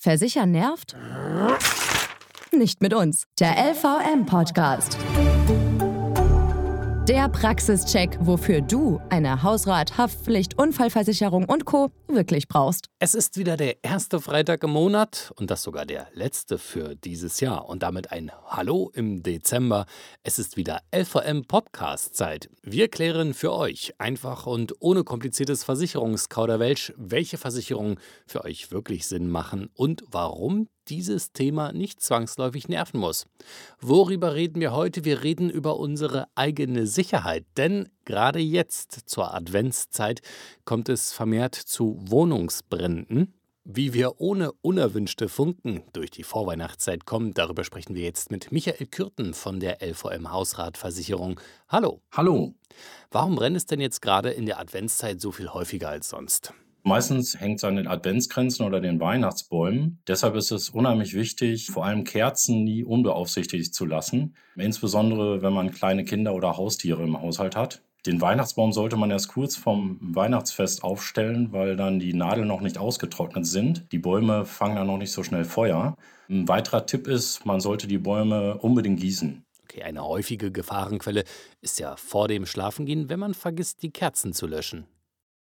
Versichern nervt? Nicht mit uns. Der LVM-Podcast. Der Praxischeck, wofür du eine Hausrat, Haftpflicht, Unfallversicherung und Co. wirklich brauchst. Es ist wieder der erste Freitag im Monat und das sogar der letzte für dieses Jahr und damit ein Hallo im Dezember. Es ist wieder LVM Podcast Zeit. Wir klären für euch einfach und ohne kompliziertes Versicherungskauderwelsch, welche Versicherungen für euch wirklich Sinn machen und warum dieses Thema nicht zwangsläufig nerven muss. Worüber reden wir heute? Wir reden über unsere eigene Sicherheit, denn gerade jetzt zur Adventszeit kommt es vermehrt zu Wohnungsbränden. Wie wir ohne unerwünschte Funken durch die Vorweihnachtszeit kommen, darüber sprechen wir jetzt mit Michael Kürten von der LVM Hausratversicherung. Hallo. Hallo. Warum brennt es denn jetzt gerade in der Adventszeit so viel häufiger als sonst? Meistens hängt es an den Adventskränzen oder den Weihnachtsbäumen. Deshalb ist es unheimlich wichtig, vor allem Kerzen nie unbeaufsichtigt zu lassen. Insbesondere, wenn man kleine Kinder oder Haustiere im Haushalt hat. Den Weihnachtsbaum sollte man erst kurz vom Weihnachtsfest aufstellen, weil dann die Nadeln noch nicht ausgetrocknet sind. Die Bäume fangen dann noch nicht so schnell Feuer. Ein weiterer Tipp ist, man sollte die Bäume unbedingt gießen. Okay, eine häufige Gefahrenquelle ist ja vor dem Schlafengehen, wenn man vergisst, die Kerzen zu löschen.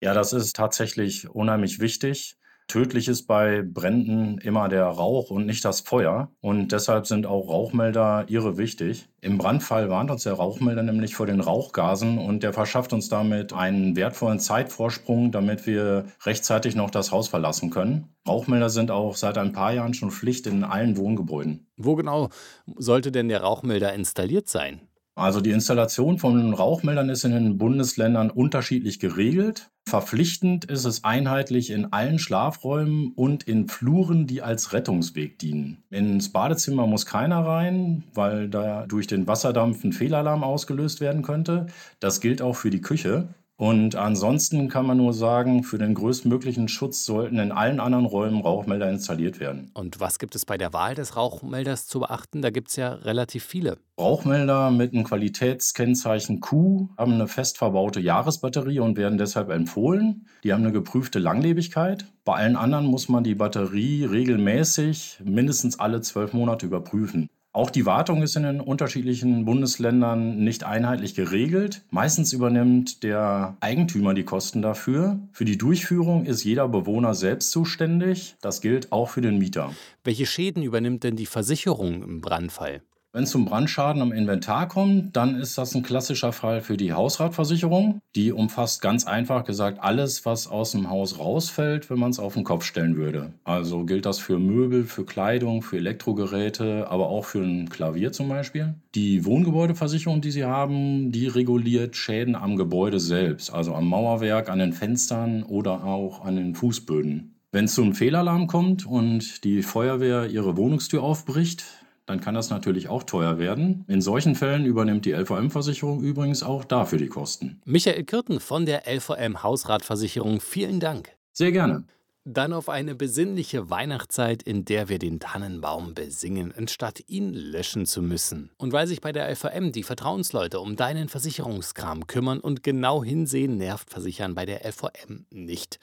Ja, das ist tatsächlich unheimlich wichtig. Tödlich ist bei Bränden immer der Rauch und nicht das Feuer. Und deshalb sind auch Rauchmelder irre wichtig. Im Brandfall warnt uns der Rauchmelder nämlich vor den Rauchgasen und der verschafft uns damit einen wertvollen Zeitvorsprung, damit wir rechtzeitig noch das Haus verlassen können. Rauchmelder sind auch seit ein paar Jahren schon Pflicht in allen Wohngebäuden. Wo genau sollte denn der Rauchmelder installiert sein? Also die Installation von Rauchmeldern ist in den Bundesländern unterschiedlich geregelt. Verpflichtend ist es einheitlich in allen Schlafräumen und in Fluren, die als Rettungsweg dienen. Ins Badezimmer muss keiner rein, weil da durch den Wasserdampf ein Fehlalarm ausgelöst werden könnte. Das gilt auch für die Küche. Und ansonsten kann man nur sagen, für den größtmöglichen Schutz sollten in allen anderen Räumen Rauchmelder installiert werden. Und was gibt es bei der Wahl des Rauchmelders zu beachten? Da gibt es ja relativ viele. Rauchmelder mit einem Qualitätskennzeichen Q haben eine fest verbaute Jahresbatterie und werden deshalb empfohlen. Die haben eine geprüfte Langlebigkeit. Bei allen anderen muss man die Batterie regelmäßig mindestens alle zwölf Monate überprüfen. Auch die Wartung ist in den unterschiedlichen Bundesländern nicht einheitlich geregelt. Meistens übernimmt der Eigentümer die Kosten dafür. Für die Durchführung ist jeder Bewohner selbst zuständig. Das gilt auch für den Mieter. Welche Schäden übernimmt denn die Versicherung im Brandfall? Wenn es zum Brandschaden am Inventar kommt, dann ist das ein klassischer Fall für die Hausratversicherung. Die umfasst ganz einfach gesagt alles, was aus dem Haus rausfällt, wenn man es auf den Kopf stellen würde. Also gilt das für Möbel, für Kleidung, für Elektrogeräte, aber auch für ein Klavier zum Beispiel. Die Wohngebäudeversicherung, die Sie haben, die reguliert Schäden am Gebäude selbst, also am Mauerwerk, an den Fenstern oder auch an den Fußböden. Wenn es zu einem Fehlalarm kommt und die Feuerwehr ihre Wohnungstür aufbricht, dann kann das natürlich auch teuer werden. In solchen Fällen übernimmt die LVM-Versicherung übrigens auch dafür die Kosten. Michael Kürten von der LVM Hausratversicherung, vielen Dank. Sehr gerne. Dann auf eine besinnliche Weihnachtszeit, in der wir den Tannenbaum besingen, anstatt ihn löschen zu müssen. Und weil sich bei der LVM die Vertrauensleute um deinen Versicherungskram kümmern und genau hinsehen, nervt Versichern bei der LVM nicht.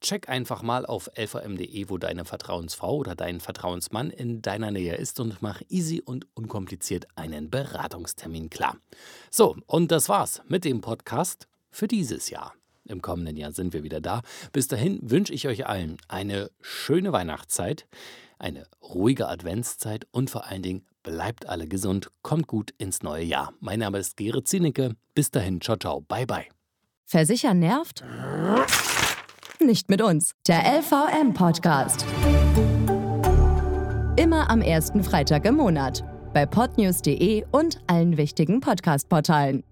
Check einfach mal auf lvm.de, wo deine Vertrauensfrau oder dein Vertrauensmann in deiner Nähe ist und mach easy und unkompliziert einen Beratungstermin klar. So, und das war's mit dem Podcast für dieses Jahr. Im kommenden Jahr sind wir wieder da. Bis dahin wünsche ich euch allen eine schöne Weihnachtszeit, eine ruhige Adventszeit und vor allen Dingen bleibt alle gesund, kommt gut ins neue Jahr. Mein Name ist Gerrit Zienicke. Bis dahin, ciao, ciao, bye, bye. Versichern nervt? Nicht mit uns. Der LVM-Podcast. Immer am ersten Freitag im Monat. Bei podnews.de und allen wichtigen Podcast-Portalen.